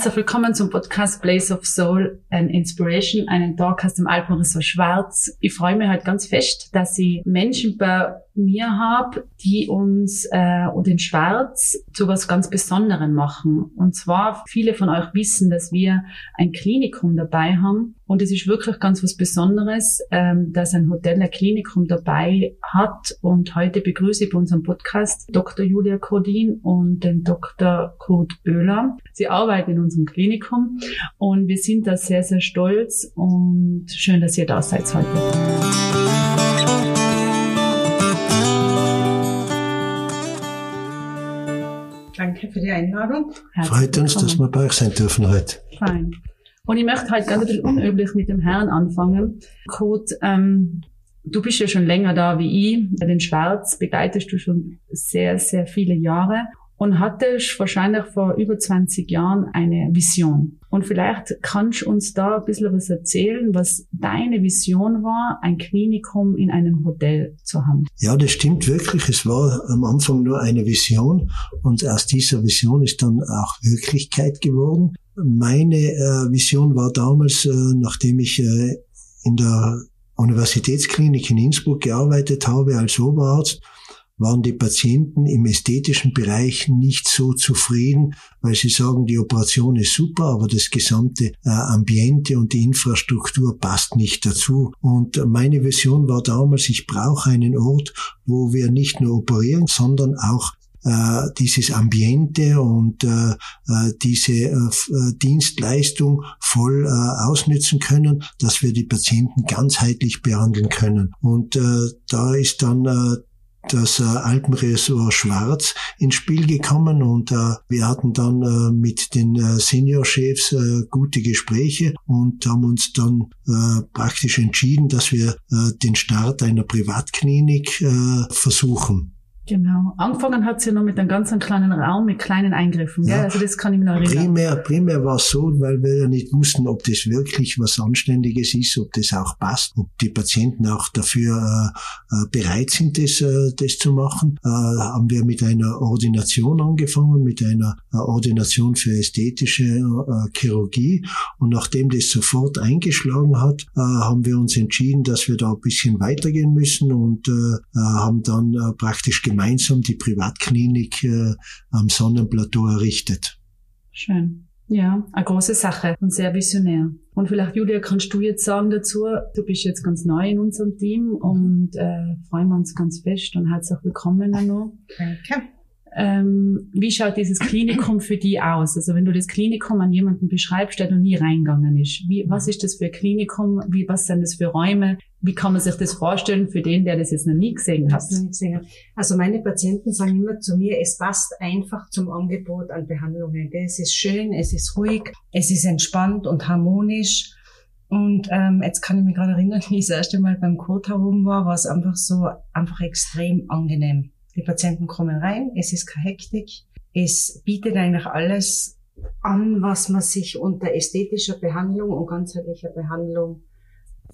Herzlich willkommen zum Podcast Place of Soul and Inspiration, einen Tag aus dem Alpenresort Schwarz. Ich freue mich halt ganz fest, dass ich Menschen bei mir habe, die uns äh, und in Schwarz zu was ganz Besonderem machen. Und zwar, viele von euch wissen, dass wir ein Klinikum dabei haben. Und es ist wirklich ganz was Besonderes, ähm, dass ein Hotel ein Klinikum dabei hat. Und heute begrüße ich bei unserem Podcast Dr. Julia Kodin und den Dr. Kurt Oehler. Sie arbeiten in unserem Klinikum und wir sind da sehr, sehr stolz und schön, dass ihr da seid heute. Danke für die Einladung. Herzlich Freut uns, dass wir bei euch sein dürfen heute. Fein. Und ich möchte halt ganz ein bisschen unüblich mit dem Herrn anfangen. Kurt, ähm, du bist ja schon länger da wie ich. Den Schwarz begleitest du schon sehr, sehr viele Jahre und hattest wahrscheinlich vor über 20 Jahren eine Vision. Und vielleicht kannst du uns da ein bisschen was erzählen, was deine Vision war, ein Klinikum in einem Hotel zu haben. Ja, das stimmt wirklich. Es war am Anfang nur eine Vision und aus dieser Vision ist dann auch Wirklichkeit geworden. Meine äh, Vision war damals, äh, nachdem ich äh, in der Universitätsklinik in Innsbruck gearbeitet habe als Oberarzt, waren die Patienten im ästhetischen Bereich nicht so zufrieden, weil sie sagen, die Operation ist super, aber das gesamte äh, Ambiente und die Infrastruktur passt nicht dazu. Und meine Vision war damals, ich brauche einen Ort, wo wir nicht nur operieren, sondern auch äh, dieses Ambiente und äh, äh diese äh, äh, Dienstleistung voll äh, ausnützen können, dass wir die Patienten ganzheitlich behandeln können. Und äh, da ist dann äh, das äh, Alpenresort Schwarz ins Spiel gekommen und äh, wir hatten dann äh, mit den äh, Seniorchefs äh, gute Gespräche und haben uns dann äh, praktisch entschieden, dass wir äh, den Start einer Privatklinik äh, versuchen. Genau. Angefangen hat sie ja noch mit einem ganz kleinen Raum mit kleinen Eingriffen. Ja. Also das kann ich mir noch erinnern. Primär, primär war es so, weil wir ja nicht wussten, ob das wirklich was Anständiges ist, ob das auch passt, ob die Patienten auch dafür äh, äh, bereit sind, das, äh, das zu machen. Äh, haben wir mit einer Ordination angefangen, mit einer äh, Ordination für ästhetische äh, Chirurgie. Und nachdem das sofort eingeschlagen hat, haben wir uns entschieden, dass wir da ein bisschen weitergehen müssen und haben dann praktisch gemeinsam gemeinsam die Privatklinik äh, am Sonnenplateau errichtet. Schön. Ja, eine große Sache und sehr visionär. Und vielleicht, Julia, kannst du jetzt sagen dazu, du bist jetzt ganz neu in unserem Team und äh, freuen wir uns ganz fest und herzlich willkommen, Anno. Danke. Ähm, wie schaut dieses Klinikum für die aus? Also wenn du das Klinikum an jemanden beschreibst, der noch nie reingegangen ist, wie, was ist das für ein Klinikum? Wie, was sind das für Räume? Wie kann man sich das vorstellen für den, der das jetzt noch nie gesehen hat? Nie gesehen hat. Also meine Patienten sagen immer zu mir, es passt einfach zum Angebot an Behandlungen. Es ist schön, es ist ruhig, es ist entspannt und harmonisch. Und ähm, jetzt kann ich mich gerade erinnern, wie ich das erste Mal beim Code herum war, war es einfach so, einfach extrem angenehm. Die Patienten kommen rein, es ist keine Hektik, es bietet eigentlich alles an, was man sich unter ästhetischer Behandlung und ganzheitlicher Behandlung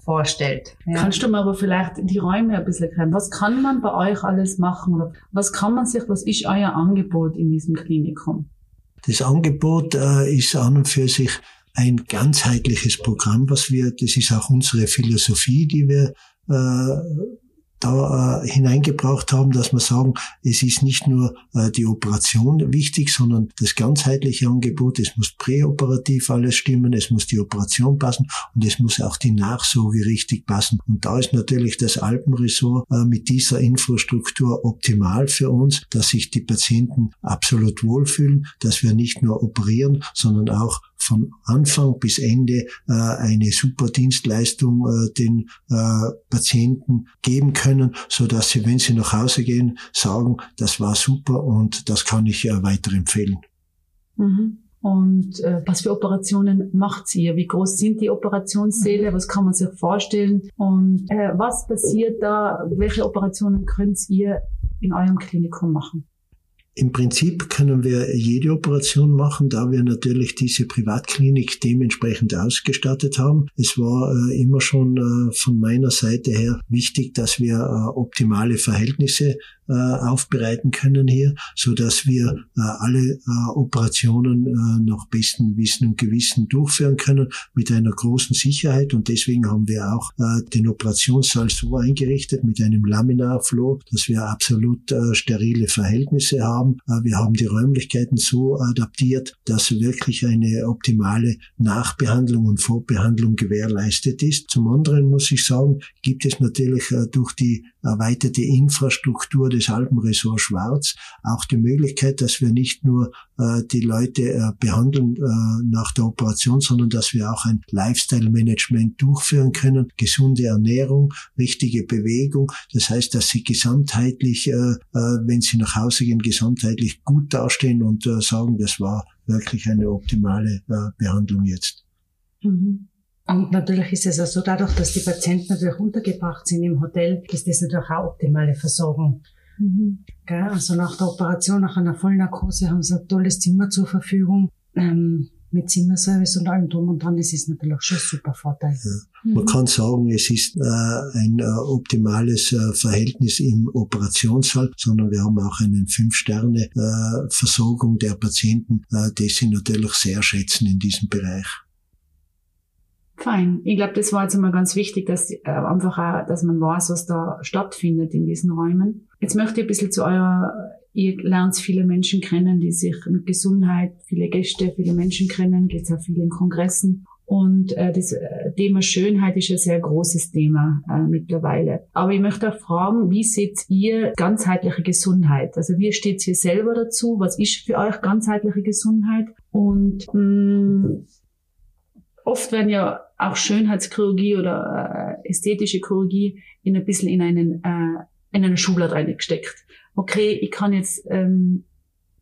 vorstellt. Ja. Kannst du mir aber vielleicht die Räume ein bisschen erklären? Was kann man bei euch alles machen? Oder was kann man sich, was ist euer Angebot in diesem Klinikum? Das Angebot äh, ist an und für sich ein ganzheitliches Programm, was wir, das ist auch unsere Philosophie, die wir äh, da äh, hineingebracht haben, dass wir sagen, es ist nicht nur äh, die Operation wichtig, sondern das ganzheitliche Angebot. Es muss präoperativ alles stimmen, es muss die Operation passen und es muss auch die Nachsorge richtig passen. Und da ist natürlich das Alpenresort äh, mit dieser Infrastruktur optimal für uns, dass sich die Patienten absolut wohlfühlen, dass wir nicht nur operieren, sondern auch von Anfang bis Ende äh, eine super Dienstleistung äh, den äh, Patienten geben können, so dass sie, wenn sie nach Hause gehen, sagen, das war super und das kann ich äh, weiterempfehlen. Mhm. Und äh, was für Operationen macht ihr? Wie groß sind die Operationssäle? Was kann man sich vorstellen? Und äh, was passiert da? Welche Operationen könnt ihr in eurem Klinikum machen? Im Prinzip können wir jede Operation machen, da wir natürlich diese Privatklinik dementsprechend ausgestattet haben. Es war äh, immer schon äh, von meiner Seite her wichtig, dass wir äh, optimale Verhältnisse äh, aufbereiten können hier, so dass wir äh, alle äh, Operationen nach bestem Wissen und Gewissen durchführen können mit einer großen Sicherheit und deswegen haben wir auch den Operationssaal so eingerichtet mit einem Laminarflow, dass wir absolut sterile Verhältnisse haben. Wir haben die Räumlichkeiten so adaptiert, dass wirklich eine optimale Nachbehandlung und Vorbehandlung gewährleistet ist. Zum anderen muss ich sagen, gibt es natürlich durch die erweiterte Infrastruktur des Alpenressorts Schwarz auch die Möglichkeit, dass wir nicht nur äh, die Leute äh, behandeln äh, nach der Operation, sondern dass wir auch ein Lifestyle-Management durchführen können, gesunde Ernährung, richtige Bewegung. Das heißt, dass sie gesamtheitlich, äh, äh, wenn sie nach Hause gehen, gesamtheitlich gut dastehen und äh, sagen, das war wirklich eine optimale Behandlung jetzt. Mhm. Und natürlich ist es auch so, dadurch, dass die Patienten natürlich untergebracht sind im Hotel, ist das natürlich auch optimale Versorgung. Mhm. Also nach der Operation, nach einer Vollnarkose haben sie ein tolles Zimmer zur Verfügung. Ähm, mit Zimmerservice und allem drum und dran, das ist natürlich schon ein super Vorteil. Ja. Man mhm. kann sagen, es ist äh, ein äh, optimales äh, Verhältnis im Operationssaal, sondern wir haben auch eine Fünf-Sterne-Versorgung äh, der Patienten, äh, die sie natürlich sehr schätzen in diesem Bereich. Fein. Ich glaube, das war jetzt einmal ganz wichtig, dass äh, einfach auch, dass man weiß, was da stattfindet in diesen Räumen. Jetzt möchte ich ein bisschen zu eurer, ihr lernt viele Menschen kennen, die sich mit Gesundheit, viele Gäste, viele Menschen kennen, geht auch viel in Kongressen. Und äh, das äh, Thema Schönheit ist ein sehr großes Thema äh, mittlerweile. Aber ich möchte auch fragen, wie seht ihr ganzheitliche Gesundheit? Also wie steht ihr selber dazu? Was ist für euch ganzheitliche Gesundheit? Und mh, mm, oft werden ja auch Schönheitschirurgie oder äh, ästhetische Chirurgie in ein bisschen in einen äh, in eine Schublade reingesteckt. Okay, ich kann jetzt ähm,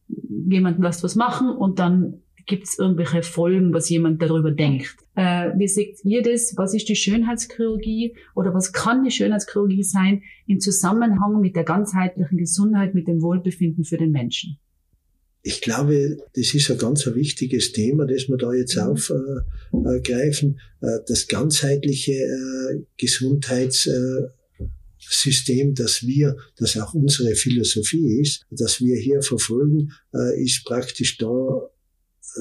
jemandem was was machen und dann gibt es irgendwelche Folgen, was jemand darüber denkt. Äh, wie seht ihr das? Was ist die Schönheitschirurgie oder was kann die Schönheitschirurgie sein im Zusammenhang mit der ganzheitlichen Gesundheit, mit dem Wohlbefinden für den Menschen? Ich glaube, das ist ein ganz wichtiges Thema, das wir da jetzt mhm. aufgreifen. Äh, das ganzheitliche äh, Gesundheitssystem, das wir, das auch unsere Philosophie ist, dass wir hier verfolgen, äh, ist praktisch da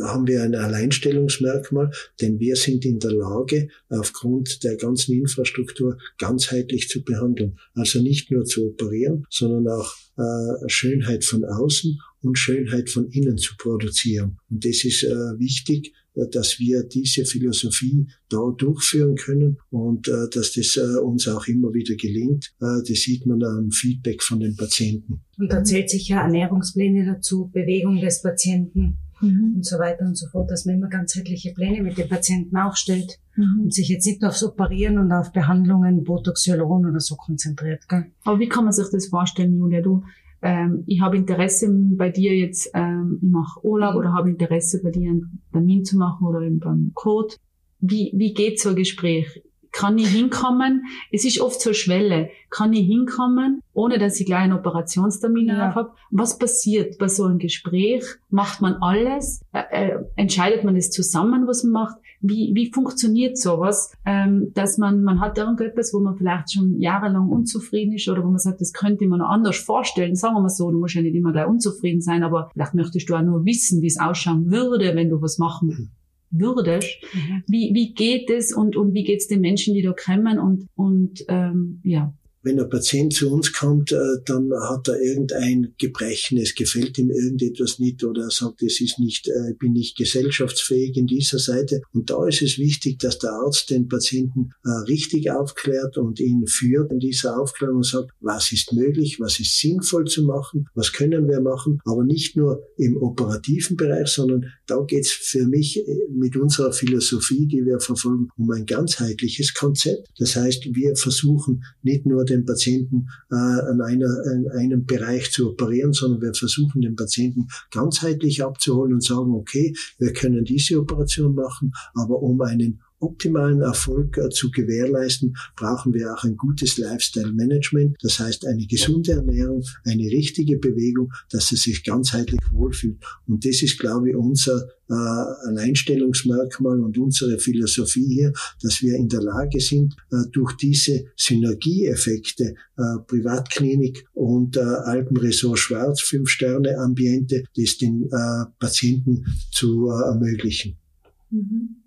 haben wir ein Alleinstellungsmerkmal, denn wir sind in der Lage, aufgrund der ganzen Infrastruktur ganzheitlich zu behandeln. Also nicht nur zu operieren, sondern auch äh, Schönheit von außen und Schönheit von innen zu produzieren. Und das ist äh, wichtig, äh, dass wir diese Philosophie da durchführen können und äh, dass das äh, uns auch immer wieder gelingt. Äh, das sieht man am Feedback von den Patienten. Und da zählt sich ja Ernährungspläne dazu, Bewegung des Patienten mhm. und so weiter und so fort, dass man immer ganzheitliche Pläne mit den Patienten aufstellt mhm. und sich jetzt nicht aufs Operieren und auf Behandlungen, Botox, Hyaluron oder so konzentriert. Gell? Aber wie kann man sich das vorstellen, Julia? Du, ähm, ich habe Interesse bei dir jetzt, ähm, ich mache Urlaub oder habe Interesse bei dir einen Termin zu machen oder eben beim Code. Wie, wie geht so ein Gespräch? Kann ich hinkommen? Es ist oft so Schwelle. Kann ich hinkommen, ohne dass ich gleich einen Operationstermin ja. habe? Was passiert bei so einem Gespräch? Macht man alles? Äh, äh, entscheidet man es zusammen, was man macht? Wie, wie funktioniert sowas, ähm, dass man, man hat irgendetwas, wo man vielleicht schon jahrelang unzufrieden ist oder wo man sagt, das könnte man noch anders vorstellen. Sagen wir mal so, du musst ja nicht immer gleich unzufrieden sein, aber vielleicht möchtest du auch nur wissen, wie es ausschauen würde, wenn du was machen mhm würdest. Mhm. Wie, wie geht es und, und wie geht es den Menschen, die da kommen und, und ähm, ja, wenn ein Patient zu uns kommt, äh, dann hat er irgendein Gebrechen, es gefällt ihm irgendetwas nicht oder er sagt, es ist nicht, äh, bin nicht gesellschaftsfähig in dieser Seite. Und da ist es wichtig, dass der Arzt den Patienten äh, richtig aufklärt und ihn führt in dieser Aufklärung und sagt, was ist möglich, was ist sinnvoll zu machen, was können wir machen, aber nicht nur im operativen Bereich, sondern da geht's für mich mit unserer Philosophie, die wir verfolgen, um ein ganzheitliches Konzept. Das heißt, wir versuchen nicht nur den Patienten äh, an, einer, an einem Bereich zu operieren, sondern wir versuchen den Patienten ganzheitlich abzuholen und sagen, okay, wir können diese Operation machen, aber um einen optimalen Erfolg äh, zu gewährleisten, brauchen wir auch ein gutes Lifestyle-Management. Das heißt eine gesunde Ernährung, eine richtige Bewegung, dass er sich ganzheitlich wohlfühlt. Und das ist, glaube ich, unser äh, Alleinstellungsmerkmal und unsere Philosophie hier, dass wir in der Lage sind, äh, durch diese Synergieeffekte Privatklinik und äh, Alpenresort Schwarz, Fünf-Sterne-Ambiente, das den Patienten zu ermöglichen. Mhm.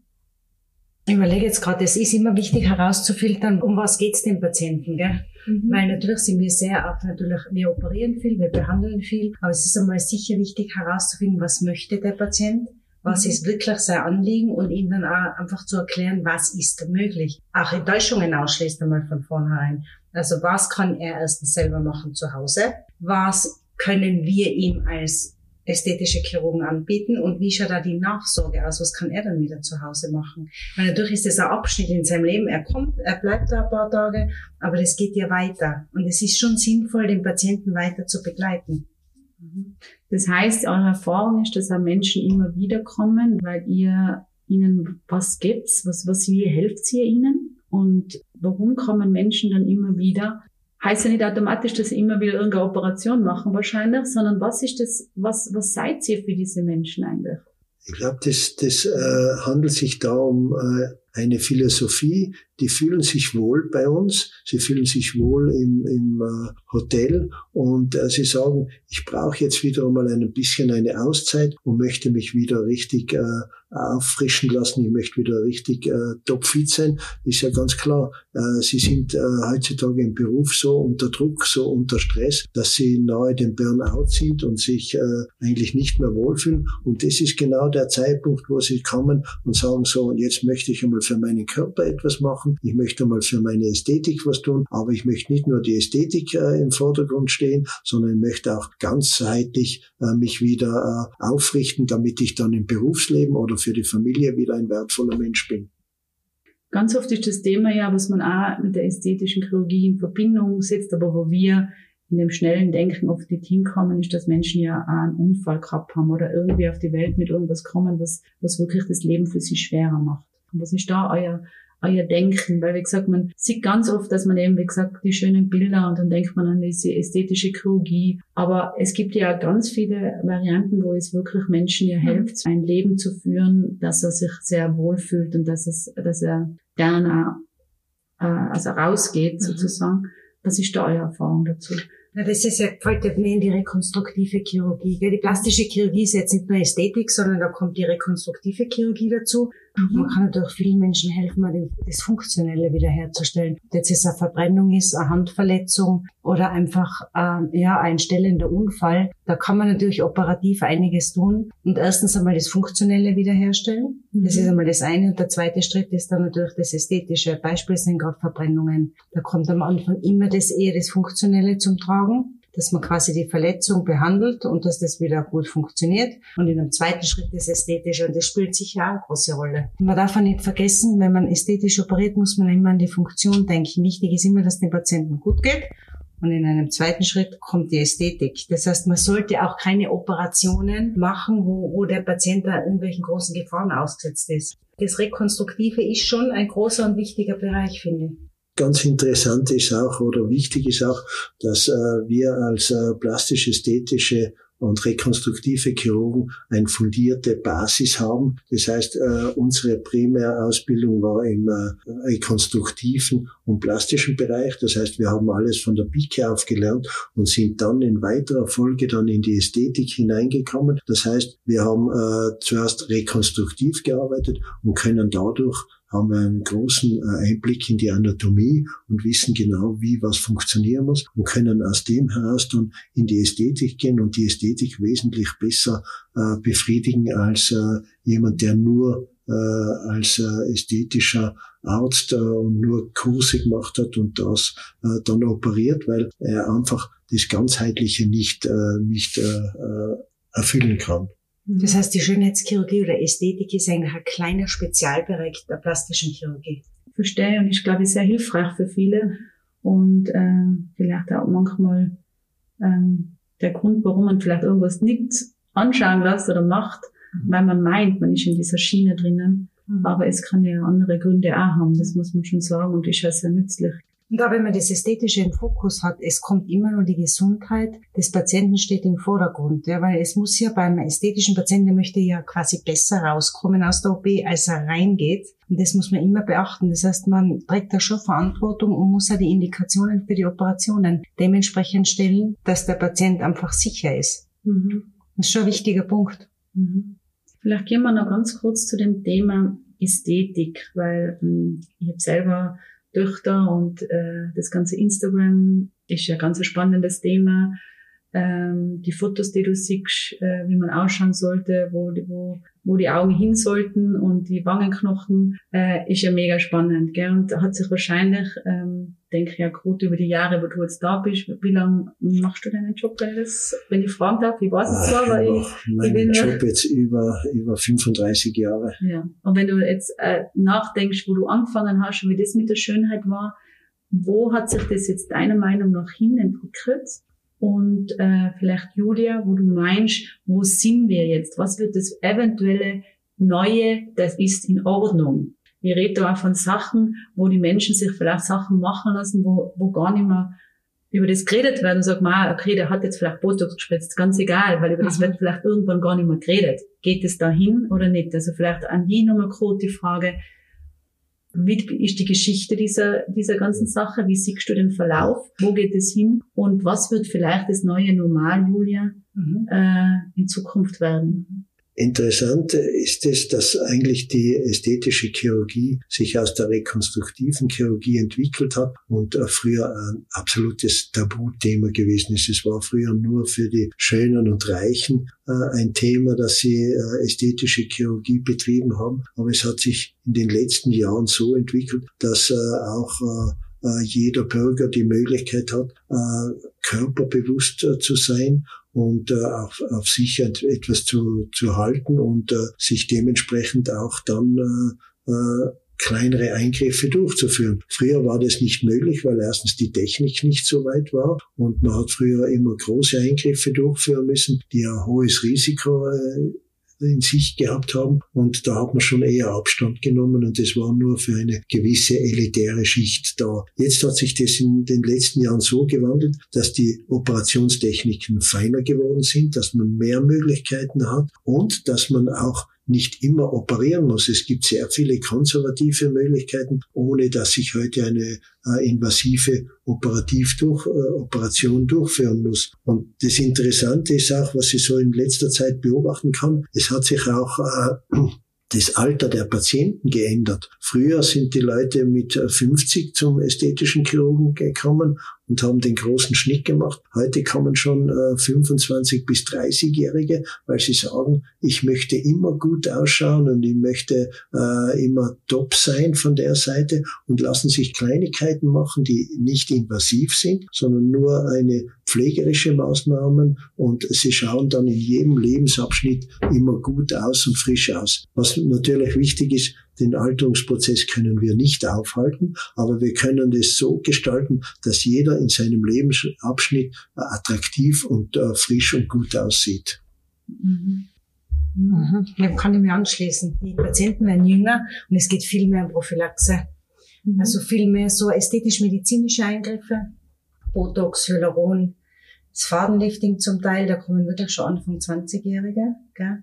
Ich überlege jetzt gerade, es ist immer wichtig herauszufiltern, um was geht's dem Patienten, gell? Mhm. Weil natürlich sind wir sehr auch natürlich, wir operieren viel, wir behandeln viel, aber es ist einmal sicher wichtig herauszufinden, was möchte der Patient, was mhm. ist wirklich sein Anliegen und ihm dann auch einfach zu erklären, was ist möglich. Auch Enttäuschungen ausschließt einmal von vornherein. Also was kann er erstens selber machen zu Hause? Was können wir ihm als ästhetische Chirurgen anbieten und wie schaut da die Nachsorge aus? Was kann er dann wieder zu Hause machen? Weil natürlich ist das ein Abschnitt in seinem Leben. Er kommt, er bleibt da ein paar Tage, aber das geht ja weiter. Und es ist schon sinnvoll, den Patienten weiter zu begleiten. Mhm. Das heißt, eure Erfahrung ist, dass auch Menschen immer wieder kommen, weil ihr ihnen was gibt, was, was, wie helft ihr ihnen? Und warum kommen Menschen dann immer wieder? Heißt ja nicht automatisch, dass sie immer wieder irgendeine Operation machen wahrscheinlich, sondern was ist das, was, was seid ihr für diese Menschen eigentlich? Ich glaube, das, das äh, handelt sich da um äh, eine Philosophie, die fühlen sich wohl bei uns, sie fühlen sich wohl im, im äh, Hotel und äh, sie sagen, ich brauche jetzt wieder einmal ein bisschen eine Auszeit und möchte mich wieder richtig äh, auffrischen lassen, ich möchte wieder richtig äh, topfit sein, ist ja ganz klar. Äh, sie sind äh, heutzutage im Beruf so unter Druck, so unter Stress, dass sie nahe dem Burnout sind und sich äh, eigentlich nicht mehr wohlfühlen. Und das ist genau der Zeitpunkt, wo sie kommen und sagen so, und jetzt möchte ich einmal für meinen Körper etwas machen, ich möchte einmal für meine Ästhetik was tun, aber ich möchte nicht nur die Ästhetik äh, im Vordergrund stehen, sondern ich möchte auch ganzheitlich äh, mich wieder äh, aufrichten, damit ich dann im Berufsleben oder für die Familie wieder ein wertvoller Mensch bin. Ganz oft ist das Thema ja, was man auch mit der ästhetischen Chirurgie in Verbindung setzt, aber wo wir in dem schnellen Denken oft nicht hinkommen, ist, dass Menschen ja auch einen Unfall gehabt haben oder irgendwie auf die Welt mit irgendwas kommen, was, was wirklich das Leben für sie schwerer macht. Und was ist da euer, euer Denken? Weil, wie gesagt, man sieht ganz oft, dass man eben, wie gesagt, die schönen Bilder und dann denkt man an diese ästhetische Chirurgie. Aber es gibt ja ganz viele Varianten, wo es wirklich Menschen ja mhm. hilft, ein Leben zu führen, dass er sich sehr wohlfühlt und dass, es, dass er gerne äh, also rausgeht, mhm. sozusagen. Was ist da eure Erfahrung dazu? Na, das ist ja, fällt ja mehr in die rekonstruktive Chirurgie. Die plastische Chirurgie ist jetzt nicht nur Ästhetik, sondern da kommt die rekonstruktive Chirurgie dazu. Mhm. Man kann natürlich vielen Menschen helfen, mal das Funktionelle wiederherzustellen. Ob jetzt es eine Verbrennung ist, eine Handverletzung oder einfach äh, ja ein stellender Unfall. Da kann man natürlich operativ einiges tun und erstens einmal das Funktionelle wiederherstellen. Mhm. Das ist einmal das eine. Und der zweite Schritt ist dann natürlich das Ästhetische. Beispiel sind gerade Verbrennungen. Da kommt am Anfang immer das eher das Funktionelle zum Tragen dass man quasi die Verletzung behandelt und dass das wieder gut funktioniert. Und in einem zweiten Schritt das Ästhetische und das spielt sicher auch eine große Rolle. Und man darf auch nicht vergessen, wenn man ästhetisch operiert, muss man immer an die Funktion denken. Wichtig ist immer, dass dem Patienten gut geht. Und in einem zweiten Schritt kommt die Ästhetik. Das heißt, man sollte auch keine Operationen machen, wo, wo der Patient da irgendwelchen großen Gefahren ausgesetzt ist. Das Rekonstruktive ist schon ein großer und wichtiger Bereich, finde ich. Ganz interessant ist auch oder wichtig ist auch, dass äh, wir als äh, plastisch-ästhetische und rekonstruktive Chirurgen eine fundierte Basis haben. Das heißt, äh, unsere Primärausbildung war im äh, rekonstruktiven und plastischen Bereich. Das heißt, wir haben alles von der Pike auf gelernt und sind dann in weiterer Folge dann in die Ästhetik hineingekommen. Das heißt, wir haben äh, zuerst rekonstruktiv gearbeitet und können dadurch haben wir einen großen äh, Einblick in die Anatomie und wissen genau, wie was funktionieren muss und können aus dem heraus dann in die Ästhetik gehen und die Ästhetik wesentlich besser äh, befriedigen als äh, jemand, der nur äh, als äh, ästhetischer Arzt äh, und nur Kurse gemacht hat und das dann operiert, weil er einfach das Ganzheitliche nicht, nicht erfüllen kann. Das heißt, die Schönheitschirurgie oder Ästhetik ist eigentlich ein kleiner Spezialbereich der plastischen Chirurgie. Verstehe und ich glaube, sehr hilfreich für viele und äh, vielleicht auch manchmal ähm, der Grund, warum man vielleicht irgendwas nicht anschauen lässt oder macht, mhm. weil man meint, man ist in dieser Schiene drinnen. Mhm. Aber es kann ja andere Gründe auch haben, das muss man schon sagen und ist ja sehr nützlich. Und da, wenn man das Ästhetische im Fokus hat, es kommt immer nur die Gesundheit des Patienten steht im Vordergrund, ja, weil es muss ja beim ästhetischen Patienten, der möchte ja quasi besser rauskommen aus der OP, als er reingeht. Und das muss man immer beachten. Das heißt, man trägt da schon Verantwortung und muss ja die Indikationen für die Operationen dementsprechend stellen, dass der Patient einfach sicher ist. Mhm. Das ist schon ein wichtiger Punkt. Mhm. Vielleicht gehen wir noch ganz kurz zu dem Thema Ästhetik, weil ähm, ich habe selber Töchter und äh, das ganze Instagram ist ja ganz ein spannendes Thema. Ähm, die Fotos, die du siehst, äh, wie man ausschauen sollte, wo, wo, wo die Augen hin sollten und die Wangenknochen, äh, ist ja mega spannend. Gell? Und hat sich wahrscheinlich, ähm, denke ja gut über die Jahre, wo du jetzt da bist, wie lange machst du deinen Job, wenn, das, wenn ich fragen darf? Ich weiß es zwar, aber ich, ich bin Job jetzt über, über 35 Jahre. Ja. Und wenn du jetzt äh, nachdenkst, wo du angefangen hast und wie das mit der Schönheit war, wo hat sich das jetzt deiner Meinung nach hin entwickelt? Und äh, vielleicht Julia, wo du meinst, wo sind wir jetzt? Was wird das eventuelle Neue, das ist in Ordnung? Wir reden da auch von Sachen, wo die Menschen sich vielleicht Sachen machen lassen, wo, wo gar nicht mehr über das geredet werden und sagt man, okay, der hat jetzt vielleicht Botox gespritzt, ganz egal, weil über das mhm. wird vielleicht irgendwann gar nicht mehr geredet. Geht es dahin oder nicht? Also vielleicht an die nochmal kurz die Frage, wie ist die Geschichte dieser, dieser ganzen Sache? Wie siehst du den Verlauf? Wo geht es hin? Und was wird vielleicht das neue Normal, Julia, mhm. äh, in Zukunft werden? Interessant ist es, dass eigentlich die ästhetische Chirurgie sich aus der rekonstruktiven Chirurgie entwickelt hat und äh, früher ein absolutes Tabuthema gewesen ist. Es war früher nur für die Schönen und Reichen äh, ein Thema, dass sie äh, ästhetische Chirurgie betrieben haben. Aber es hat sich in den letzten Jahren so entwickelt, dass auch jeder Bürger die Möglichkeit hat, körperbewusst zu sein und äh, auf, auf sich etwas zu, zu halten und äh, sich dementsprechend auch dann äh, äh, kleinere Eingriffe durchzuführen. Früher war das nicht möglich, weil erstens die Technik nicht so weit war und man hat früher immer große Eingriffe durchführen müssen, die ein hohes Risiko äh, in sich gehabt haben. Und da hat man schon eher Abstand genommen und das war nur für eine gewisse elitäre Schicht da. Jetzt hat sich das in den letzten Jahren so gewandelt, dass die Operationstechniken feiner geworden sind, dass man mehr Möglichkeiten hat und dass man auch nicht immer operieren muss. Es gibt sehr viele konservative Möglichkeiten, ohne dass ich heute eine äh, invasive operativ durch, äh, Operation durchführen muss. Und das Interessante ist auch, was ich so in letzter Zeit beobachten kann, es hat sich auch äh, das Alter der Patienten geändert. Früher sind die Leute mit 50 zum ästhetischen Chirurgen gekommen und haben den großen Schnitt gemacht. Heute kommen schon äh, 25 bis 30-Jährige, weil sie sagen, ich möchte immer gut ausschauen und ich möchte äh, immer top sein von der Seite und lassen sich Kleinigkeiten machen, die nicht invasiv sind, sondern nur eine pflegerische Maßnahmen und sie schauen dann in jedem Lebensabschnitt immer gut aus und frisch aus. Was natürlich wichtig ist, den Alterungsprozess können wir nicht aufhalten, aber wir können es so gestalten, dass jeder in seinem Lebensabschnitt attraktiv und äh, frisch und gut aussieht. Mhm. Mhm. Ja, kann ich mir anschließen. Die Patienten werden jünger und es geht viel mehr um Prophylaxe. Mhm. Also viel mehr so ästhetisch-medizinische Eingriffe, Botox, Hyaluron, das Fadenlifting zum Teil, da kommen wirklich schon Anfang 20-Jährige.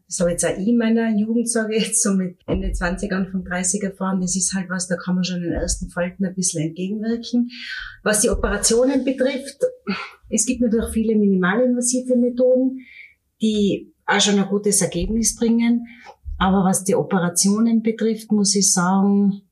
Das habe jetzt auch ich in meiner Jugend, sage ich jetzt, so mit Ende 20, Anfang 30 erfahren. Das ist halt was, da kann man schon den ersten Falten ein bisschen entgegenwirken. Was die Operationen betrifft, es gibt natürlich viele minimalinvasive Methoden, die auch schon ein gutes Ergebnis bringen. Aber was die Operationen betrifft, muss ich sagen,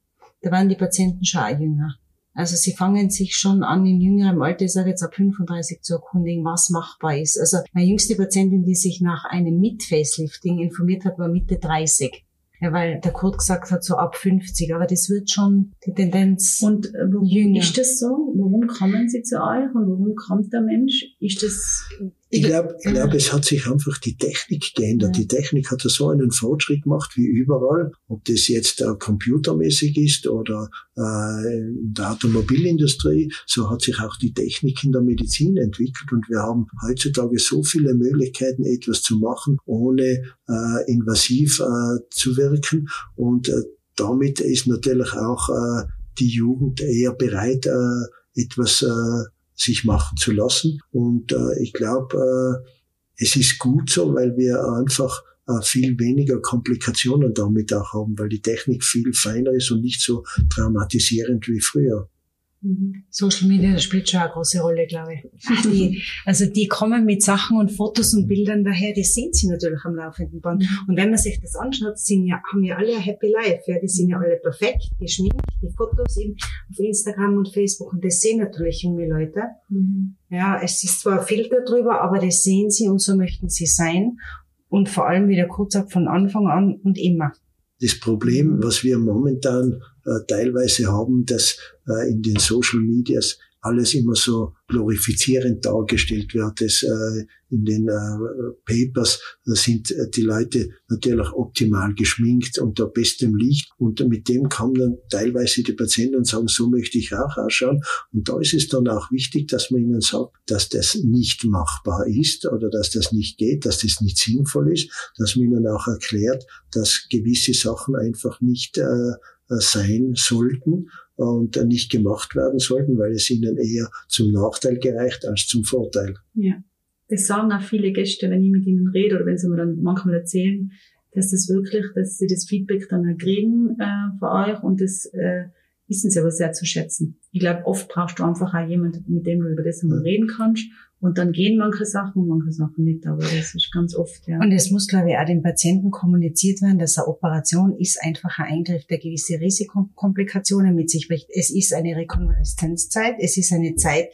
da waren die Patienten schon auch jünger. Also sie fangen sich schon an, in jüngerem Alter, ich sage jetzt ab 35, zu erkundigen, was machbar ist. Also meine jüngste Patientin, die sich nach einem Mit-Facelifting informiert hat, war Mitte 30. Ja, weil der Kurt gesagt hat, so ab 50, aber das wird schon die Tendenz Und äh, warum jünger. ist das so? Warum kommen sie zu euch und warum kommt der Mensch? Ist das ich glaube, ich glaub, es hat sich einfach die Technik geändert. Die Technik hat so einen Fortschritt gemacht wie überall, ob das jetzt äh, computermäßig ist oder äh, in der Automobilindustrie. So hat sich auch die Technik in der Medizin entwickelt und wir haben heutzutage so viele Möglichkeiten, etwas zu machen, ohne äh, invasiv äh, zu wirken und äh, damit ist natürlich auch äh, die Jugend eher bereit, äh, etwas äh, sich machen zu lassen. Und äh, ich glaube, äh, es ist gut so, weil wir einfach äh, viel weniger Komplikationen damit auch haben, weil die Technik viel feiner ist und nicht so traumatisierend wie früher. Social Media spielt schon eine große Rolle, glaube ich. Die, also die kommen mit Sachen und Fotos und Bildern daher, die sehen sie natürlich am laufenden Band. Und wenn man sich das anschaut, sind ja, haben ja alle ein Happy Life. Ja, die sind ja alle perfekt, geschminkt, die Fotos eben auf Instagram und Facebook und das sehen natürlich junge Leute. Mhm. Ja, es ist zwar ein Filter drüber, aber das sehen sie und so möchten sie sein. Und vor allem, wie der Kurt sagt, von Anfang an und immer. Das Problem, was wir momentan äh, teilweise haben, dass äh, in den Social Medias alles immer so glorifizierend dargestellt wird. Das, äh, in den äh, Papers sind äh, die Leute natürlich optimal geschminkt unter bestem Licht und mit dem kommen dann teilweise die Patienten und sagen, so möchte ich auch ausschauen. Und da ist es dann auch wichtig, dass man ihnen sagt, dass das nicht machbar ist oder dass das nicht geht, dass das nicht sinnvoll ist, dass man ihnen auch erklärt, dass gewisse Sachen einfach nicht äh, sein sollten und nicht gemacht werden sollten, weil es ihnen eher zum Nachteil gereicht als zum Vorteil. Ja, das sagen auch viele Gäste, wenn ich mit ihnen rede oder wenn sie mir dann manchmal erzählen, dass das wirklich, dass sie das Feedback dann kriegen äh, von euch und das äh, wissen sie aber sehr zu schätzen. Ich glaube, oft brauchst du einfach auch jemanden, mit dem du über das einmal reden kannst. Und dann gehen manche Sachen und manche Sachen nicht, aber das ist ganz oft, ja. Und es muss, glaube ich, auch den Patienten kommuniziert werden, dass eine Operation ist einfach ein Eingriff, der gewisse Risikokomplikationen mit sich bringt. Es ist eine Rekonvaleszenzzeit, es ist eine Zeit,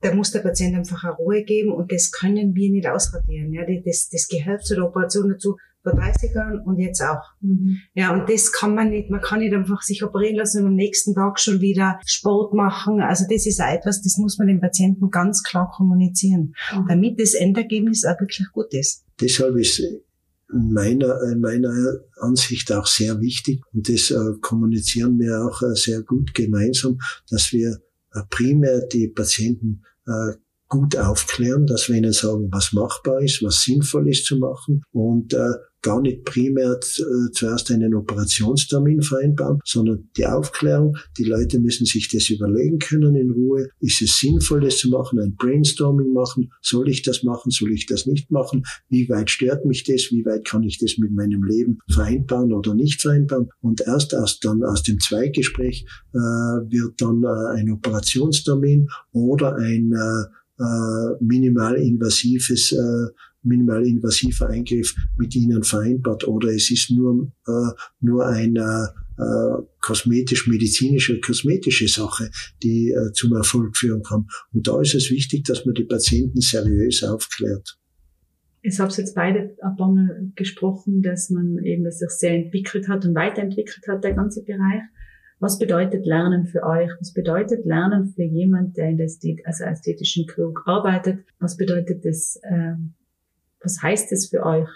da muss der Patient einfach eine Ruhe geben und das können wir nicht ausradieren. Ja, das, das gehört zu der Operation dazu vor 30 Jahren und jetzt auch. Mhm. Ja, und das kann man nicht, man kann nicht einfach sich operieren lassen und am nächsten Tag schon wieder Sport machen. Also das ist auch etwas, das muss man dem Patienten ganz klar kommunizieren, mhm. damit das Endergebnis auch wirklich gut ist. Deshalb ist in meiner, in meiner Ansicht auch sehr wichtig und das äh, kommunizieren wir auch äh, sehr gut gemeinsam, dass wir äh, primär die Patienten äh, gut aufklären, dass wir ihnen sagen, was machbar ist, was sinnvoll ist zu machen und äh, gar nicht primär äh, zuerst einen Operationstermin vereinbaren, sondern die Aufklärung. Die Leute müssen sich das überlegen können in Ruhe. Ist es sinnvoll, das zu machen? Ein Brainstorming machen? Soll ich das machen? Soll ich das nicht machen? Wie weit stört mich das? Wie weit kann ich das mit meinem Leben vereinbaren oder nicht vereinbaren? Und erst aus, dann aus dem Zweigespräch äh, wird dann äh, ein Operationstermin oder ein äh, äh, minimalinvasives äh, minimalinvasiver Eingriff mit ihnen vereinbart oder es ist nur, äh, nur eine äh, kosmetisch-medizinische, kosmetische Sache, die äh, zum Erfolg führen kann. Und da ist es wichtig, dass man die Patienten seriös aufklärt. Ich habe jetzt beide ein paar Mal gesprochen, dass man eben, dass sich sehr entwickelt hat und weiterentwickelt hat, der ganze Bereich. Was bedeutet Lernen für euch? Was bedeutet Lernen für jemand, der in der Ästhet also ästhetischen Chirurg arbeitet? Was bedeutet das äh, was heißt das für euch?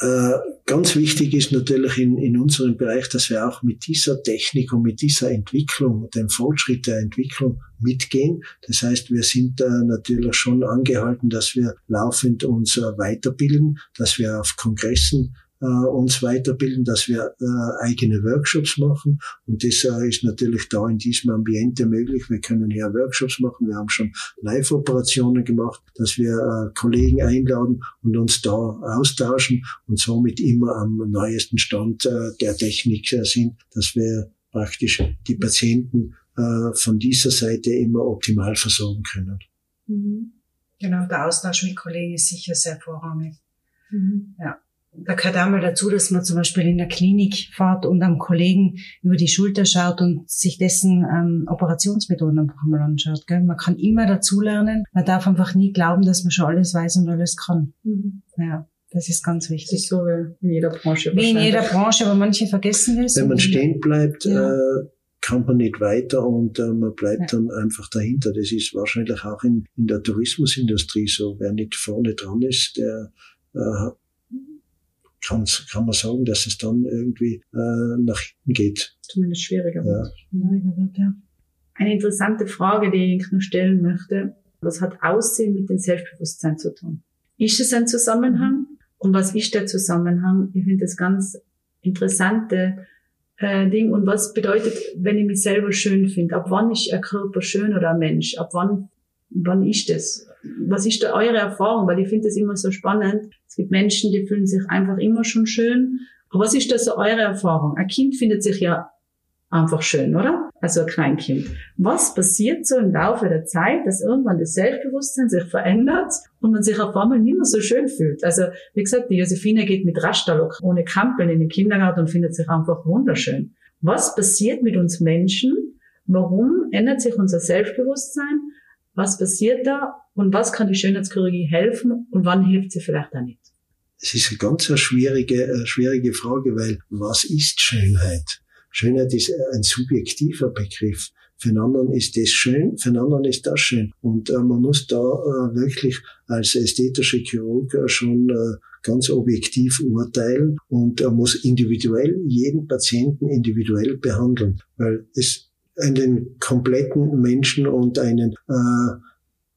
Äh, ganz wichtig ist natürlich in, in unserem Bereich, dass wir auch mit dieser Technik und mit dieser Entwicklung, dem Fortschritt der Entwicklung mitgehen. Das heißt, wir sind äh, natürlich schon angehalten, dass wir laufend uns äh, weiterbilden, dass wir auf Kongressen äh, uns weiterbilden, dass wir äh, eigene Workshops machen. Und das äh, ist natürlich da in diesem Ambiente möglich. Wir können hier Workshops machen. Wir haben schon Live-Operationen gemacht, dass wir äh, Kollegen einladen und uns da austauschen und somit immer am neuesten Stand äh, der Technik äh, sind, dass wir praktisch die Patienten äh, von dieser Seite immer optimal versorgen können. Mhm. Genau, der Austausch mit Kollegen ist sicher sehr vorrangig. Mhm. Ja da gehört einmal dazu, dass man zum Beispiel in der Klinik fährt und am Kollegen über die Schulter schaut und sich dessen ähm, Operationsmethoden einfach mal anschaut. Gell? Man kann immer dazulernen. Man darf einfach nie glauben, dass man schon alles weiß und alles kann. Mhm. Ja. Das ist ganz wichtig. Das ist so wie in jeder Branche. Wie in jeder Branche, aber manche vergessen das. Wenn man stehen bleibt, ja. äh, kann man nicht weiter und äh, man bleibt ja. dann einfach dahinter. Das ist wahrscheinlich auch in, in der Tourismusindustrie so. Wer nicht vorne dran ist, der äh, kann, kann man sagen, dass es dann irgendwie äh, nach hinten geht. Zumindest schwieriger wird. Schwieriger wird, ja. Eine interessante Frage, die ich noch stellen möchte. Was hat Aussehen mit dem Selbstbewusstsein zu tun? Ist es ein Zusammenhang? Und was ist der Zusammenhang? Ich finde das ganz interessante äh, Ding. Und was bedeutet, wenn ich mich selber schön finde? Ab wann ist ein Körper schön oder ein Mensch? Ab wann, wann ist das? Was ist da eure Erfahrung? Weil ich finde das immer so spannend. Es gibt Menschen, die fühlen sich einfach immer schon schön. Aber was ist da so eure Erfahrung? Ein Kind findet sich ja einfach schön, oder? Also ein Kleinkind. Was passiert so im Laufe der Zeit, dass irgendwann das Selbstbewusstsein sich verändert und man sich auf einmal nicht mehr so schön fühlt? Also, wie gesagt, die Josephine geht mit Rasterlock ohne Kampeln in den Kindergarten und findet sich einfach wunderschön. Was passiert mit uns Menschen? Warum ändert sich unser Selbstbewusstsein? Was passiert da? Und was kann die Schönheitschirurgie helfen? Und wann hilft sie vielleicht auch nicht? Es ist eine ganz schwierige, äh, schwierige Frage, weil was ist Schönheit? Schönheit ist ein subjektiver Begriff. Für einen anderen ist das schön, für einen anderen ist das schön. Und äh, man muss da äh, wirklich als ästhetischer Chirurg äh, schon äh, ganz objektiv urteilen und muss individuell jeden Patienten individuell behandeln, weil es einen kompletten Menschen und einen äh,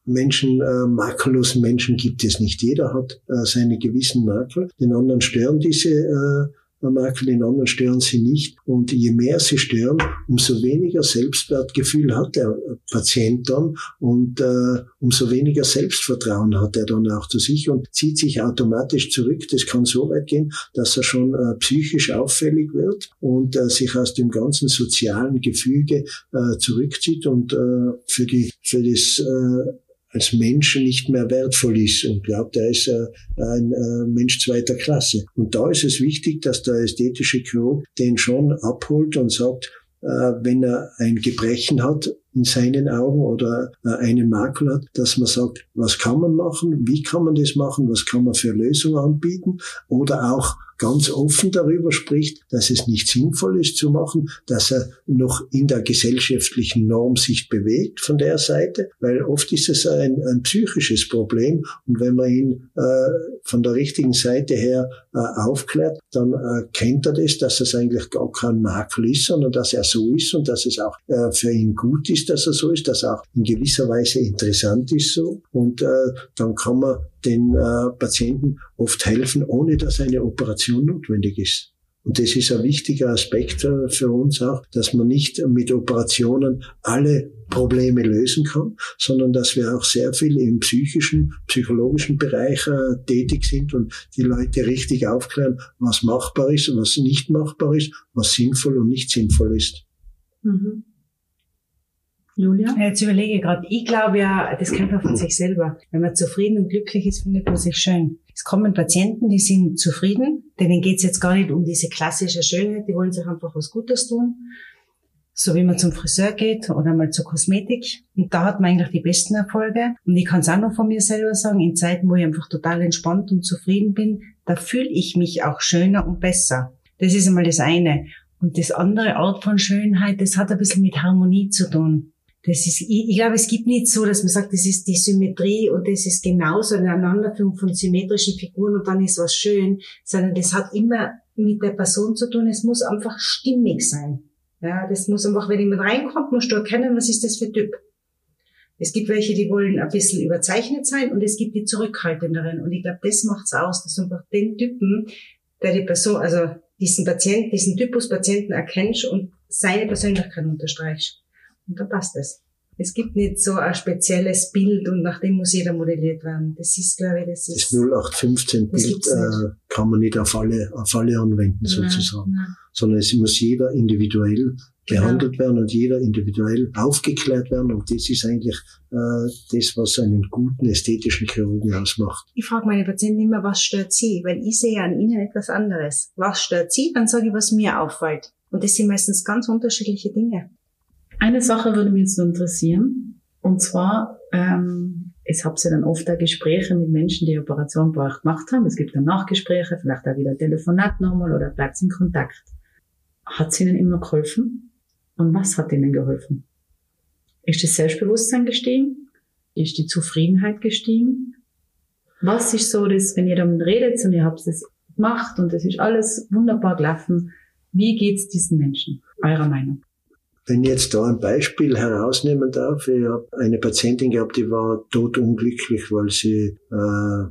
Menschen, äh, makellosen Menschen gibt es nicht. Jeder hat äh, seine gewissen Makel. Den anderen stören diese äh, Makel, den anderen stören sie nicht. Und je mehr sie stören, umso weniger Selbstwertgefühl hat der Patient dann und äh, umso weniger Selbstvertrauen hat er dann auch zu sich und zieht sich automatisch zurück. Das kann so weit gehen, dass er schon äh, psychisch auffällig wird und äh, sich aus dem ganzen sozialen Gefüge äh, zurückzieht und äh, für die für das äh, als Mensch nicht mehr wertvoll ist und glaubt, er ist ein äh, Mensch zweiter Klasse. Und da ist es wichtig, dass der ästhetische Chirurg den schon abholt und sagt, äh, wenn er ein Gebrechen hat in seinen Augen oder einen Makel hat, dass man sagt, was kann man machen, wie kann man das machen, was kann man für Lösungen anbieten oder auch ganz offen darüber spricht, dass es nicht sinnvoll ist zu machen, dass er noch in der gesellschaftlichen Norm sich bewegt von der Seite, weil oft ist es ein, ein psychisches Problem und wenn man ihn äh, von der richtigen Seite her äh, aufklärt, dann äh, kennt er das, dass es eigentlich gar kein Makel ist, sondern dass er so ist und dass es auch äh, für ihn gut ist, dass er so ist, dass er auch in gewisser Weise interessant ist so und äh, dann kann man den äh, Patienten oft helfen, ohne dass eine Operation notwendig ist. Und das ist ein wichtiger Aspekt äh, für uns auch, dass man nicht mit Operationen alle Probleme lösen kann, sondern dass wir auch sehr viel im psychischen, psychologischen Bereich äh, tätig sind und die Leute richtig aufklären, was machbar ist und was nicht machbar ist, was sinnvoll und nicht sinnvoll ist. Mhm. Julia? Jetzt überlege ich gerade. Ich glaube ja, das kennt man von sich selber. Wenn man zufrieden und glücklich ist, findet man sich schön. Es kommen Patienten, die sind zufrieden, denen geht es jetzt gar nicht um diese klassische Schönheit, die wollen sich einfach was Gutes tun. So wie man zum Friseur geht oder mal zur Kosmetik. Und da hat man eigentlich die besten Erfolge. Und ich kann es auch noch von mir selber sagen, in Zeiten, wo ich einfach total entspannt und zufrieden bin, da fühle ich mich auch schöner und besser. Das ist einmal das eine. Und das andere Art von Schönheit, das hat ein bisschen mit Harmonie zu tun. Das ist, ich, ich glaube, es gibt nicht so, dass man sagt, das ist die Symmetrie und das ist genauso eine Aneinanderführung von symmetrischen Figuren und dann ist was schön, sondern das hat immer mit der Person zu tun. Es muss einfach stimmig sein. Ja, das muss einfach, wenn jemand reinkommt, musst du erkennen, was ist das für Typ. Es gibt welche, die wollen ein bisschen überzeichnet sein und es gibt die zurückhaltenderen. Und ich glaube, das macht's aus, dass du einfach den Typen, der die Person, also diesen Patienten, diesen Typus Patienten erkennst und seine Persönlichkeit unterstreichst. Und da passt es. Es gibt nicht so ein spezielles Bild und nach dem muss jeder modelliert werden. Das ist, glaube ich, das ist. Das 0815 Bild äh, kann man nicht auf alle, auf alle anwenden, nein, sozusagen. Nein. Sondern es muss jeder individuell genau. behandelt werden und jeder individuell aufgeklärt werden. Und das ist eigentlich äh, das, was einen guten ästhetischen Chirurgen ausmacht. Ich frage meine Patienten immer, was stört sie? Weil ich sehe an ihnen etwas anderes. Was stört sie? Dann sage ich, was mir auffällt. Und das sind meistens ganz unterschiedliche Dinge. Eine Sache würde mich jetzt noch interessieren. Und zwar, ähm, ich habe ja dann oft da Gespräche mit Menschen, die Operation bei euch gemacht haben. Es gibt dann Nachgespräche, vielleicht auch wieder Telefonat nochmal oder bleibt in Kontakt. Hat es ihnen immer geholfen? Und was hat ihnen geholfen? Ist das Selbstbewusstsein gestiegen? Ist die Zufriedenheit gestiegen? Was ist so, dass, wenn ihr damit redet und ihr habt es gemacht und es ist alles wunderbar gelaufen, wie geht's diesen Menschen, eurer Meinung? Wenn ich jetzt da ein Beispiel herausnehmen darf, ich habe eine Patientin gehabt, die war totunglücklich, weil sie äh,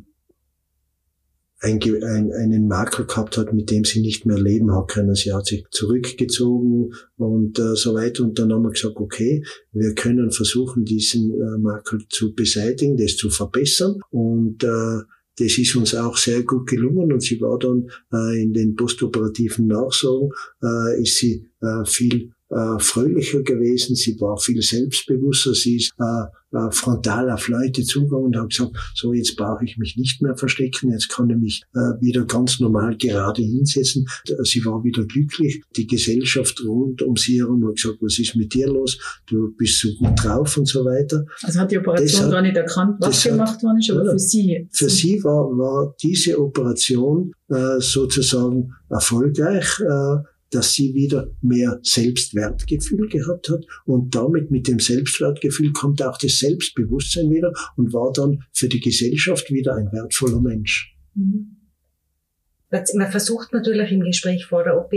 ein, ein, einen Makel gehabt hat, mit dem sie nicht mehr leben hat können. Sie hat sich zurückgezogen und äh, so weiter. Und dann haben wir gesagt, okay, wir können versuchen, diesen äh, Makel zu beseitigen, das zu verbessern. Und äh, das ist uns auch sehr gut gelungen und sie war dann äh, in den postoperativen Nachsorgen, äh, ist sie äh, viel äh, fröhlicher gewesen, sie war viel selbstbewusster, sie ist äh, äh, frontal auf Leute zugegangen und hat gesagt, so jetzt brauche ich mich nicht mehr verstecken, jetzt kann ich mich äh, wieder ganz normal gerade hinsetzen. Sie war wieder glücklich, die Gesellschaft rund um sie herum hat gesagt, was ist mit dir los, du bist so gut drauf und so weiter. Also hat die Operation hat, gar nicht erkannt, was gemacht worden ist, aber ja, für sie. Für sie war, war diese Operation äh, sozusagen erfolgreich. Äh, dass sie wieder mehr Selbstwertgefühl gehabt hat und damit mit dem Selbstwertgefühl kommt auch das Selbstbewusstsein wieder und war dann für die Gesellschaft wieder ein wertvoller Mensch. Mhm. Man versucht natürlich im Gespräch vor der OP,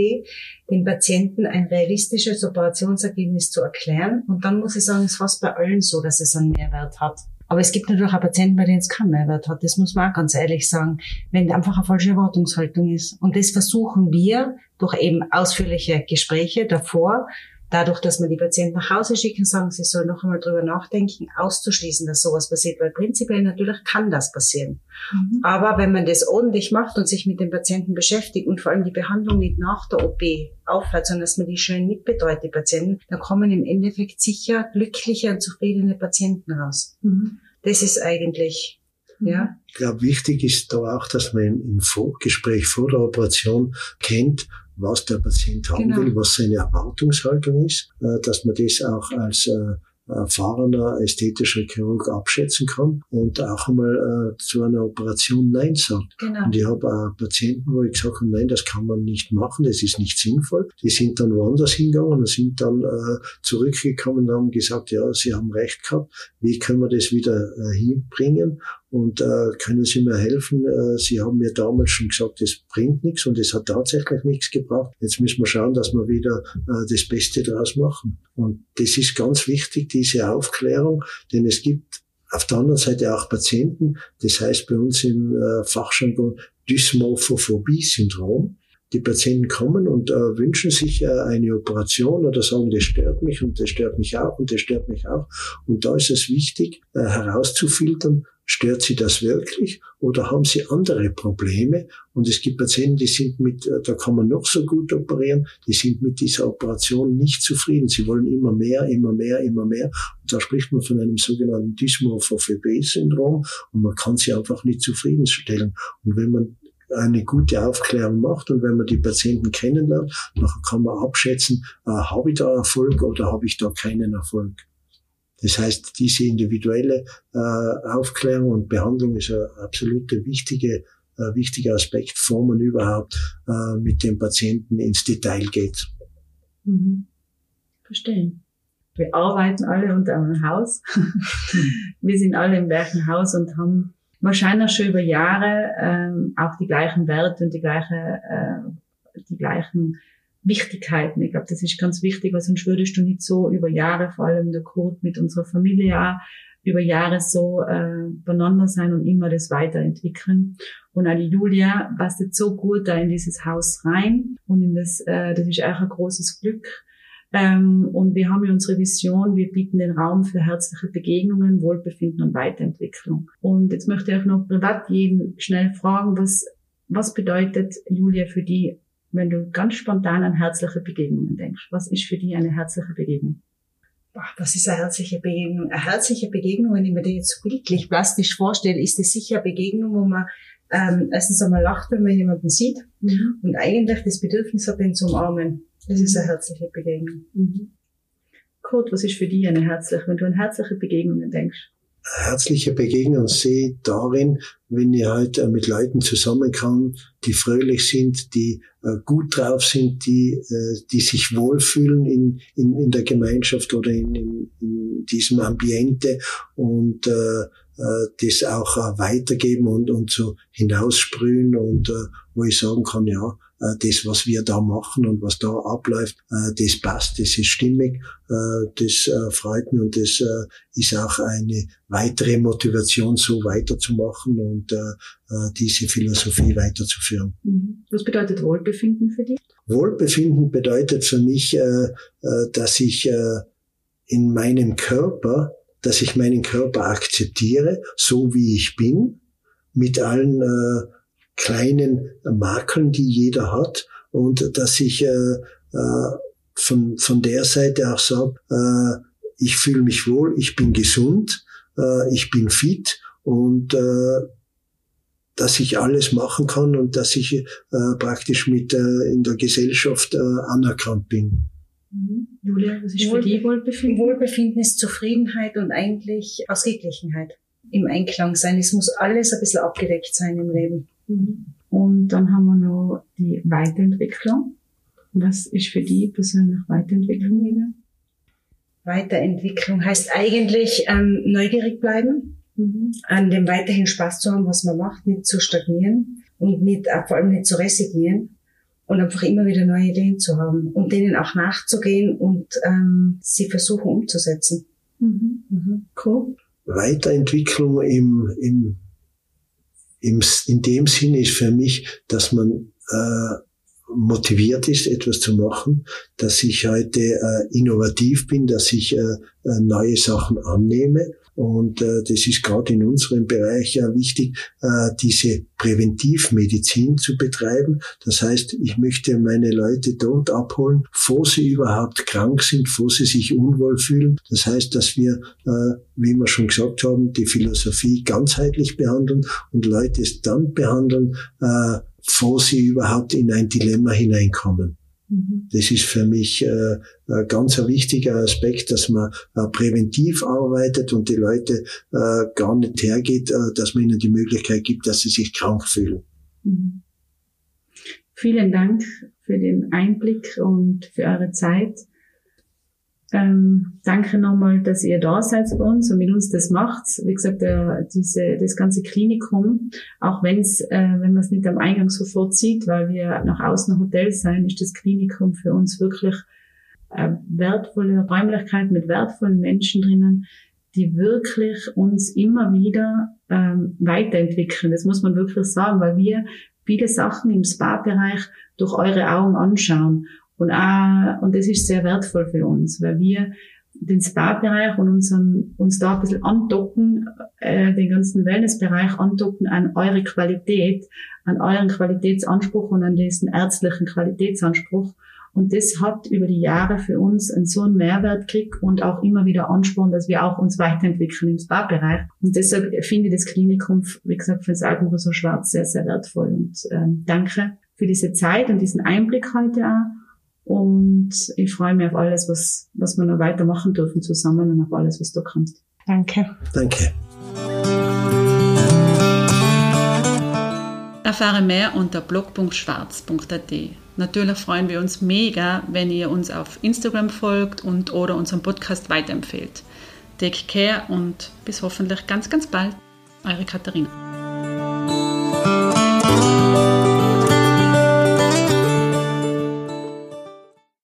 den Patienten ein realistisches Operationsergebnis zu erklären. Und dann muss ich sagen, es ist fast bei allen so, dass es einen Mehrwert hat. Aber es gibt natürlich auch Patienten, bei denen es keinen Mehrwert hat. Das muss man auch ganz ehrlich sagen, wenn einfach eine falsche Erwartungshaltung ist. Und das versuchen wir durch eben ausführliche Gespräche davor, dadurch, dass wir die Patienten nach Hause schicken, sagen, sie sollen noch einmal drüber nachdenken, auszuschließen, dass sowas passiert, weil prinzipiell natürlich kann das passieren. Mhm. Aber wenn man das ordentlich macht und sich mit dem Patienten beschäftigt und vor allem die Behandlung nicht nach der OP aufhört, sondern dass man die schön mitbetreut, die Patienten, dann kommen im Endeffekt sicher glückliche und zufriedene Patienten raus. Mhm. Das ist eigentlich ja. Ich glaube, wichtig ist da auch, dass man im, Vorgespräch vor der Operation kennt, was der Patient haben genau. will, was seine Erwartungshaltung ist, äh, dass man das auch als äh, erfahrener ästhetischer Chirurg abschätzen kann und auch einmal äh, zu einer Operation Nein sagt. Genau. Und ich habe auch Patienten, wo ich gesagt habe, nein, das kann man nicht machen, das ist nicht sinnvoll. Die sind dann woanders hingegangen und sind dann äh, zurückgekommen und haben gesagt, ja, sie haben recht gehabt, wie können wir das wieder äh, hinbringen? Und äh, können Sie mir helfen? Äh, Sie haben mir damals schon gesagt, es bringt nichts und es hat tatsächlich nichts gebracht. Jetzt müssen wir schauen, dass wir wieder äh, das Beste daraus machen. Und das ist ganz wichtig, diese Aufklärung, denn es gibt auf der anderen Seite auch Patienten, das heißt bei uns im äh, Fachjargon Dysmorphophobie-Syndrom. Die Patienten kommen und äh, wünschen sich äh, eine Operation oder sagen, das stört mich und das stört mich auch und das stört mich auch. Und da ist es wichtig, äh, herauszufiltern, Stört Sie das wirklich oder haben Sie andere Probleme? Und es gibt Patienten, die sind mit, äh, da kann man noch so gut operieren, die sind mit dieser Operation nicht zufrieden. Sie wollen immer mehr, immer mehr, immer mehr. Und da spricht man von einem sogenannten Dysmorphophobie-Syndrom und man kann sie einfach nicht zufriedenstellen. Und wenn man eine gute Aufklärung macht und wenn man die Patienten kennenlernt, dann kann man abschätzen, äh, habe ich da Erfolg oder habe ich da keinen Erfolg. Das heißt, diese individuelle äh, Aufklärung und Behandlung ist ein absoluter wichtige, äh, wichtiger Aspekt, bevor man überhaupt äh, mit dem Patienten ins Detail geht. Mhm. Verstehen. Wir arbeiten alle unter einem Haus. wir sind alle im gleichen Haus und haben wahrscheinlich schon über Jahre ähm, auch die gleichen Werte und die gleiche, äh, die gleichen Wichtigkeiten. Ich glaube, das ist ganz wichtig, weil sonst würdest du nicht so über Jahre, vor allem der Kurt mit unserer Familie auch, über Jahre so äh, beieinander sein und immer das weiterentwickeln. Und auch die Julia passt jetzt so gut da in dieses Haus rein und in das, äh, das ist auch ein großes Glück. Ähm, und wir haben ja unsere Vision, wir bieten den Raum für herzliche Begegnungen, Wohlbefinden und Weiterentwicklung. Und jetzt möchte ich auch noch privat jeden schnell fragen, was, was bedeutet Julia für die wenn du ganz spontan an herzliche Begegnungen denkst. Was ist für dich eine herzliche Begegnung? Was ist eine herzliche Begegnung? Eine herzliche Begegnung, wenn ich mir die jetzt bildlich, plastisch vorstelle, ist es sicher eine Begegnung, wo man ähm, erstens einmal lacht, wenn man jemanden sieht mhm. und eigentlich das Bedürfnis hat, den zu umarmen. Das ist eine herzliche Begegnung. Mhm. Kurt, was ist für dich eine herzliche, wenn du an herzliche Begegnungen denkst? Herzliche Begegnung sehe darin, wenn ich halt äh, mit Leuten zusammenkomme, die fröhlich sind, die äh, gut drauf sind, die, äh, die sich wohlfühlen in, in, in der Gemeinschaft oder in, in, in diesem Ambiente und äh, das auch äh, weitergeben und, und so hinaussprühen und äh, wo ich sagen kann, ja, äh, das, was wir da machen und was da abläuft, äh, das passt, das ist stimmig, äh, das freut mich und das ist auch eine weitere Motivation, so weiterzumachen und diese Philosophie weiterzuführen. Mhm. Was bedeutet Wohlbefinden für dich? Wohlbefinden bedeutet für mich, dass ich in meinem Körper, dass ich meinen Körper akzeptiere, so wie ich bin, mit allen kleinen Makeln, die jeder hat und dass ich äh, äh, von, von der Seite auch sage, äh, ich fühle mich wohl, ich bin gesund, äh, ich bin fit und äh, dass ich alles machen kann und dass ich äh, praktisch mit äh, in der Gesellschaft äh, anerkannt bin. Mhm. Julia, was ist Wohl, für dich Wohlbefinden? Wohlbefinden ist Zufriedenheit und eigentlich Ausgeglichenheit im Einklang sein. Es muss alles ein bisschen abgedeckt sein im Leben. Mhm. Und dann haben wir noch die Weiterentwicklung. Was ist für die persönlich Weiterentwicklung wieder? Weiterentwicklung heißt eigentlich ähm, neugierig bleiben, mhm. an dem weiterhin Spaß zu haben, was man macht, nicht zu stagnieren und nicht, äh, vor allem nicht zu resignieren und einfach immer wieder neue Ideen zu haben und denen auch nachzugehen und ähm, sie versuchen umzusetzen. Mhm. Mhm. Cool. Weiterentwicklung im, im im, in dem Sinne ist für mich, dass man äh, motiviert ist, etwas zu machen, dass ich heute äh, innovativ bin, dass ich äh, äh neue Sachen annehme und äh, das ist gerade in unserem Bereich ja wichtig, äh, diese Präventivmedizin zu betreiben. Das heißt, ich möchte meine Leute dort abholen, wo sie überhaupt krank sind, wo sie sich unwohl fühlen. Das heißt, dass wir, äh, wie wir schon gesagt haben, die Philosophie ganzheitlich behandeln und Leute dann behandeln, äh, wo sie überhaupt in ein Dilemma hineinkommen. Mhm. Das ist für mich äh, ein ganz ein wichtiger Aspekt, dass man äh, präventiv arbeitet und die Leute äh, gar nicht hergeht, äh, dass man ihnen die Möglichkeit gibt, dass sie sich krank fühlen. Mhm. Vielen Dank für den Einblick und für eure Zeit. Ähm, danke nochmal, dass ihr da seid bei uns und mit uns das macht. Wie gesagt, äh, diese, das ganze Klinikum, auch wenn's, äh, wenn man es nicht am Eingang sofort sieht, weil wir nach außen Hotel sein, ist das Klinikum für uns wirklich äh, wertvolle Räumlichkeit mit wertvollen Menschen drinnen, die wirklich uns immer wieder ähm, weiterentwickeln. Das muss man wirklich sagen, weil wir viele Sachen im Spa-Bereich durch eure Augen anschauen. Und, auch, und das ist sehr wertvoll für uns, weil wir den Spa-Bereich und unseren, uns da ein bisschen andocken, äh, den ganzen Wellness-Bereich andocken an eure Qualität, an euren Qualitätsanspruch und an diesen ärztlichen Qualitätsanspruch. Und das hat über die Jahre für uns einen so einen Mehrwert gekriegt und auch immer wieder Ansporn, dass wir auch uns weiterentwickeln im Spa-Bereich. Und deshalb finde ich das Klinikum, wie gesagt, für das Alpenressort Schwarz sehr, sehr wertvoll. Und ähm, danke für diese Zeit und diesen Einblick heute auch. Und ich freue mich auf alles, was, was wir noch weitermachen dürfen zusammen und auf alles, was da kommt. Danke. Danke. Erfahre mehr unter blog.schwarz.at. Natürlich freuen wir uns mega, wenn ihr uns auf Instagram folgt und oder unseren Podcast weiterempfehlt. Take care und bis hoffentlich ganz, ganz bald. Eure Katharina.